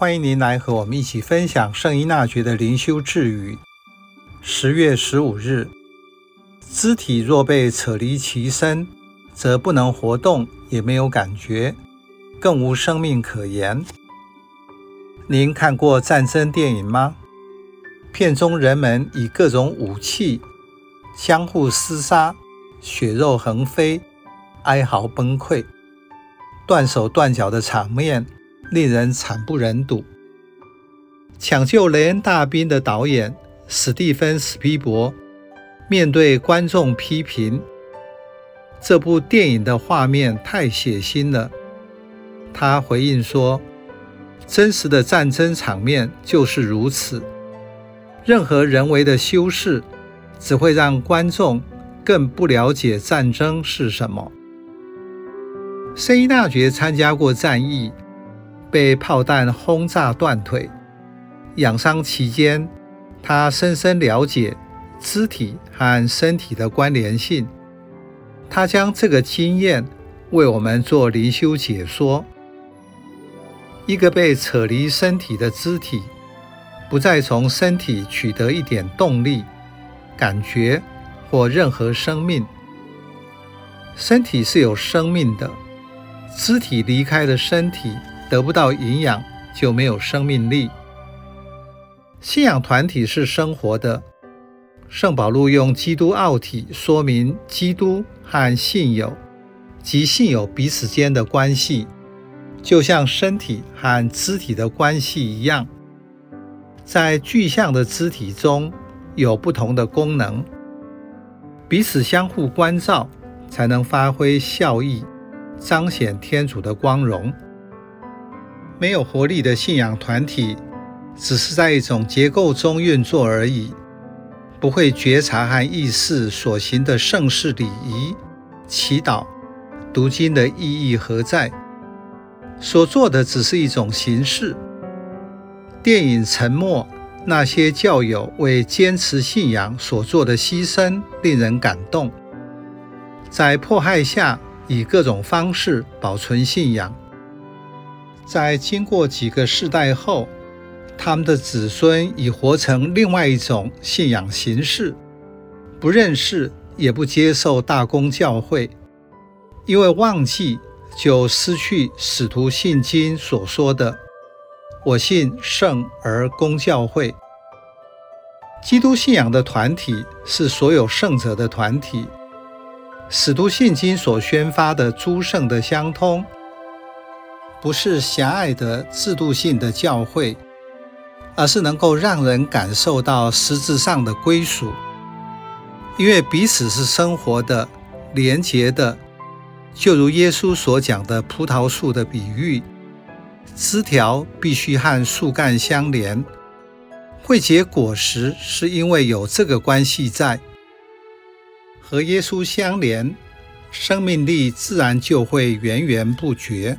欢迎您来和我们一起分享圣依纳爵的灵修智语。十月十五日，肢体若被扯离其身，则不能活动，也没有感觉，更无生命可言。您看过战争电影吗？片中人们以各种武器相互厮杀，血肉横飞，哀嚎崩溃。断手断脚的场面令人惨不忍睹。抢救雷恩大兵的导演史蒂芬·史匹柏面对观众批评这部电影的画面太血腥了，他回应说：“真实的战争场面就是如此，任何人为的修饰只会让观众更不了解战争是什么。”圣依纳爵参加过战役，被炮弹轰炸断腿，养伤期间，他深深了解肢体和身体的关联性。他将这个经验为我们做灵修解说。一个被扯离身体的肢体，不再从身体取得一点动力、感觉或任何生命。身体是有生命的。肢体离开了身体，得不到营养，就没有生命力。信仰团体是生活的。圣保禄用基督奥体说明基督和信友及信友彼此间的关系，就像身体和肢体的关系一样。在具象的肢体中有不同的功能，彼此相互关照，才能发挥效益。彰显天主的光荣。没有活力的信仰团体，只是在一种结构中运作而已，不会觉察和意识所行的圣事礼仪、祈祷、读经的意义何在。所做的只是一种形式。电影《沉默》，那些教友为坚持信仰所做的牺牲，令人感动。在迫害下，以各种方式保存信仰，在经过几个世代后，他们的子孙已活成另外一种信仰形式，不认识也不接受大公教会，因为忘记就失去使徒信经所说的“我信圣而公教会”。基督信仰的团体是所有圣者的团体。使徒信经所宣发的诸圣的相通，不是狭隘的制度性的教会，而是能够让人感受到实质上的归属。因为彼此是生活的、连结的，就如耶稣所讲的葡萄树的比喻，枝条必须和树干相连，会结果实，是因为有这个关系在。和耶稣相连，生命力自然就会源源不绝。